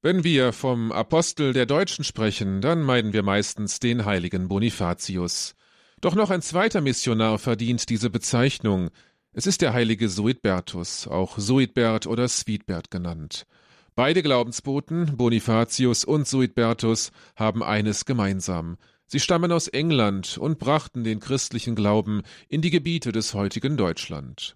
Wenn wir vom Apostel der Deutschen sprechen, dann meiden wir meistens den heiligen Bonifatius. Doch noch ein zweiter Missionar verdient diese Bezeichnung. Es ist der heilige Suidbertus, auch Suidbert oder Sweetbert genannt. Beide Glaubensboten, Bonifatius und Suidbertus, haben eines gemeinsam. Sie stammen aus England und brachten den christlichen Glauben in die Gebiete des heutigen Deutschland.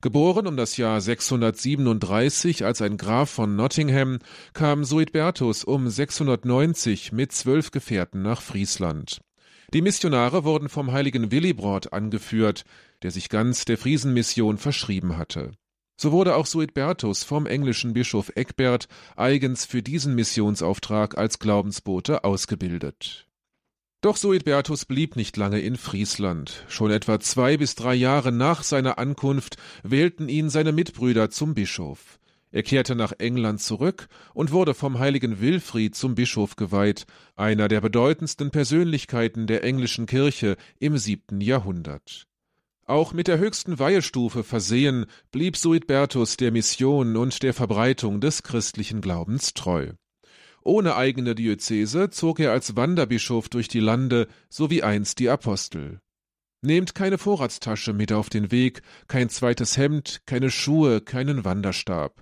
Geboren um das Jahr 637 als ein Graf von Nottingham, kam Suidbertus um 690 mit zwölf Gefährten nach Friesland. Die Missionare wurden vom heiligen Willibrord angeführt, der sich ganz der Friesenmission verschrieben hatte. So wurde auch Suidbertus vom englischen Bischof Egbert eigens für diesen Missionsauftrag als Glaubensbote ausgebildet. Doch Suidbertus blieb nicht lange in Friesland. Schon etwa zwei bis drei Jahre nach seiner Ankunft wählten ihn seine Mitbrüder zum Bischof. Er kehrte nach England zurück und wurde vom heiligen Wilfried zum Bischof geweiht, einer der bedeutendsten Persönlichkeiten der englischen Kirche im siebten Jahrhundert. Auch mit der höchsten Weihestufe versehen, blieb Suidbertus der Mission und der Verbreitung des christlichen Glaubens treu. Ohne eigene Diözese zog er als Wanderbischof durch die Lande, so wie einst die Apostel. Nehmt keine Vorratstasche mit auf den Weg, kein zweites Hemd, keine Schuhe, keinen Wanderstab.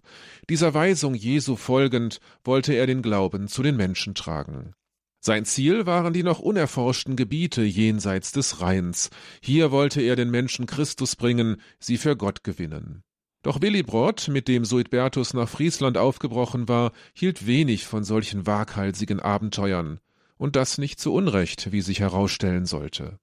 Dieser Weisung Jesu folgend wollte er den Glauben zu den Menschen tragen. Sein Ziel waren die noch unerforschten Gebiete jenseits des Rheins. Hier wollte er den Menschen Christus bringen, sie für Gott gewinnen. Doch Willibrord, mit dem Suidbertus nach Friesland aufgebrochen war, hielt wenig von solchen waghalsigen Abenteuern, und das nicht zu Unrecht, wie sich herausstellen sollte.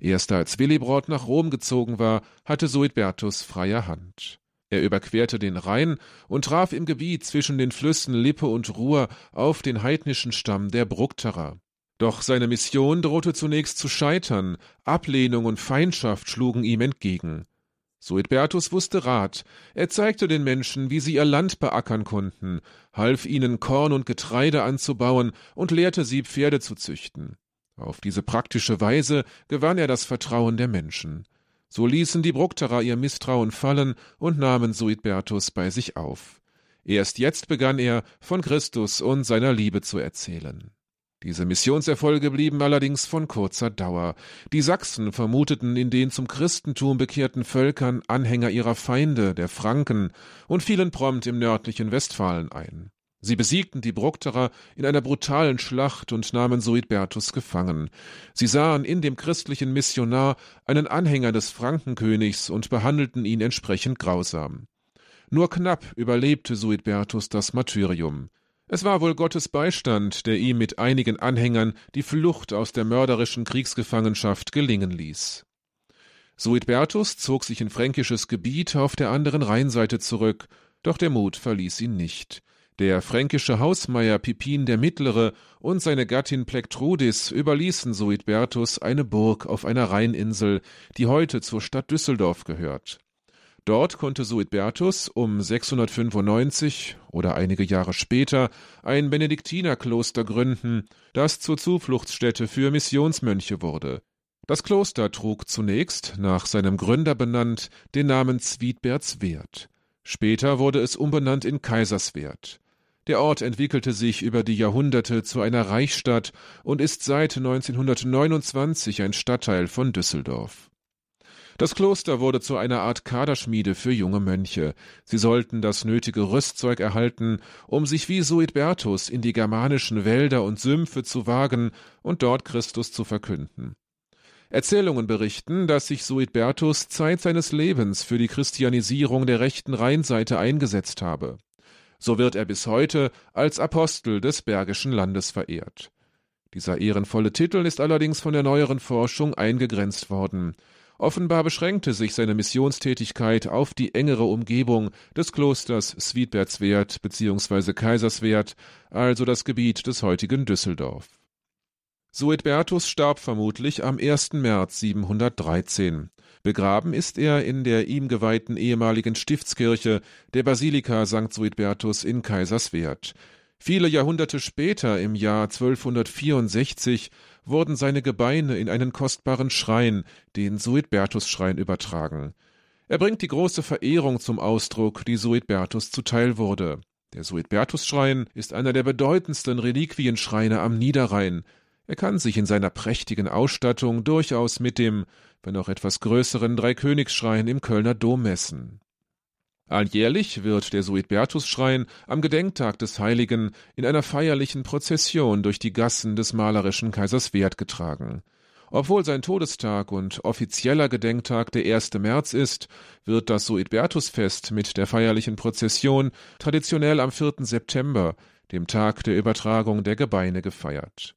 Erst als Willibrord nach Rom gezogen war, hatte Suidbertus freie Hand. Er überquerte den Rhein und traf im Gebiet zwischen den Flüssen Lippe und Ruhr auf den heidnischen Stamm der Bructerer. Doch seine Mission drohte zunächst zu scheitern, Ablehnung und Feindschaft schlugen ihm entgegen. Suidbertus wusste Rat. Er zeigte den Menschen, wie sie ihr Land beackern konnten, half ihnen Korn und Getreide anzubauen und lehrte sie Pferde zu züchten. Auf diese praktische Weise gewann er das Vertrauen der Menschen. So ließen die Bructerer ihr Misstrauen fallen und nahmen Suidbertus bei sich auf. Erst jetzt begann er, von Christus und seiner Liebe zu erzählen. Diese Missionserfolge blieben allerdings von kurzer Dauer. Die Sachsen vermuteten in den zum Christentum bekehrten Völkern Anhänger ihrer Feinde, der Franken, und fielen prompt im nördlichen Westfalen ein. Sie besiegten die Bructerer in einer brutalen Schlacht und nahmen Suidbertus gefangen. Sie sahen in dem christlichen Missionar einen Anhänger des Frankenkönigs und behandelten ihn entsprechend grausam. Nur knapp überlebte Suidbertus das Martyrium. Es war wohl Gottes Beistand, der ihm mit einigen Anhängern die Flucht aus der mörderischen Kriegsgefangenschaft gelingen ließ. Suidbertus zog sich in fränkisches Gebiet auf der anderen Rheinseite zurück, doch der Mut verließ ihn nicht. Der fränkische Hausmeier Pipin der Mittlere und seine Gattin Plektrudis überließen Suidbertus eine Burg auf einer Rheininsel, die heute zur Stadt Düsseldorf gehört. Dort konnte Suidbertus um 695 oder einige Jahre später ein Benediktinerkloster gründen, das zur Zufluchtsstätte für Missionsmönche wurde. Das Kloster trug zunächst, nach seinem Gründer benannt, den Namen Zwietbertswert. Später wurde es umbenannt in Kaiserswert. Der Ort entwickelte sich über die Jahrhunderte zu einer Reichsstadt und ist seit 1929 ein Stadtteil von Düsseldorf. Das Kloster wurde zu einer Art Kaderschmiede für junge Mönche. Sie sollten das nötige Rüstzeug erhalten, um sich wie Suidbertus in die germanischen Wälder und Sümpfe zu wagen und dort Christus zu verkünden. Erzählungen berichten, dass sich Suidbertus Zeit seines Lebens für die Christianisierung der rechten Rheinseite eingesetzt habe. So wird er bis heute als Apostel des Bergischen Landes verehrt. Dieser ehrenvolle Titel ist allerdings von der neueren Forschung eingegrenzt worden. Offenbar beschränkte sich seine Missionstätigkeit auf die engere Umgebung des Klosters Swiedbertswert bzw. Kaiserswert, also das Gebiet des heutigen Düsseldorf. Suidbertus starb vermutlich am 1. März 713. Begraben ist er in der ihm geweihten ehemaligen Stiftskirche der Basilika St. Suidbertus in Kaiserswerth. Viele Jahrhunderte später, im Jahr 1264, wurden seine Gebeine in einen kostbaren Schrein, den Suidbertus-Schrein, übertragen. Er bringt die große Verehrung zum Ausdruck, die Suidbertus zuteil wurde. Der Suidbertusschrein ist einer der bedeutendsten Reliquienschreine am Niederrhein. Er kann sich in seiner prächtigen Ausstattung durchaus mit dem, wenn auch etwas größeren Dreikönigsschrein im Kölner Dom messen. Alljährlich wird der Suidbertusschrein am Gedenktag des Heiligen in einer feierlichen Prozession durch die Gassen des malerischen Kaiserswerth getragen. Obwohl sein Todestag und offizieller Gedenktag der 1. März ist, wird das Suidbertusfest mit der feierlichen Prozession traditionell am 4. September, dem Tag der Übertragung der Gebeine, gefeiert.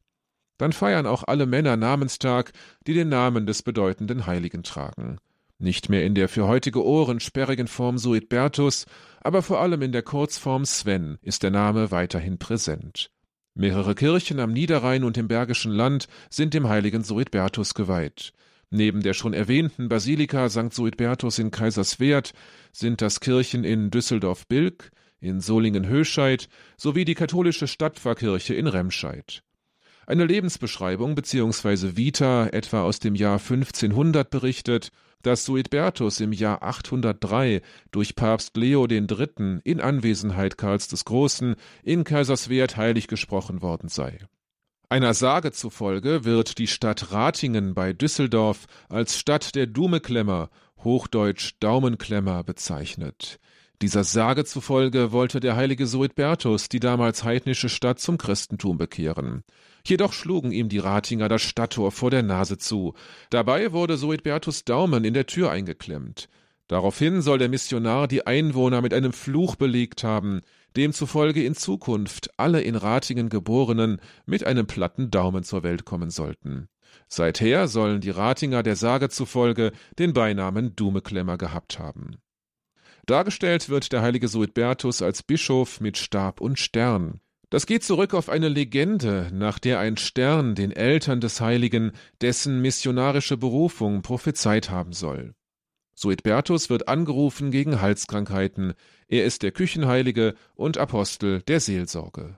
Dann feiern auch alle Männer Namenstag, die den Namen des bedeutenden Heiligen tragen. Nicht mehr in der für heutige Ohren sperrigen Form Suidbertus, aber vor allem in der Kurzform Sven ist der Name weiterhin präsent. Mehrere Kirchen am Niederrhein und im Bergischen Land sind dem heiligen Suidbertus geweiht. Neben der schon erwähnten Basilika St. Suidbertus in Kaiserswerth sind das Kirchen in Düsseldorf-Bilk, in Solingen-Höscheid sowie die katholische Stadtpfarrkirche in Remscheid. Eine Lebensbeschreibung bzw. Vita etwa aus dem Jahr 1500 berichtet, dass Suidbertus im Jahr 803 durch Papst Leo III. in Anwesenheit Karls des Großen in Kaiserswerth heilig gesprochen worden sei. Einer Sage zufolge wird die Stadt Ratingen bei Düsseldorf als Stadt der Dumeklemmer, hochdeutsch Daumenklemmer, bezeichnet. Dieser Sage zufolge wollte der heilige Suidbertus die damals heidnische Stadt zum Christentum bekehren. Jedoch schlugen ihm die Ratinger das Stadttor vor der Nase zu. Dabei wurde Suidbertus Daumen in der Tür eingeklemmt. Daraufhin soll der Missionar die Einwohner mit einem Fluch belegt haben, demzufolge in Zukunft alle in Ratingen Geborenen mit einem platten Daumen zur Welt kommen sollten. Seither sollen die Ratinger der Sage zufolge den Beinamen Dumeklemmer gehabt haben. Dargestellt wird der heilige Suidbertus als Bischof mit Stab und Stern. Das geht zurück auf eine Legende, nach der ein Stern den Eltern des Heiligen dessen missionarische Berufung prophezeit haben soll. Suidbertus wird angerufen gegen Halskrankheiten. Er ist der Küchenheilige und Apostel der Seelsorge.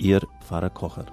Ihr Pfarrer Kocher.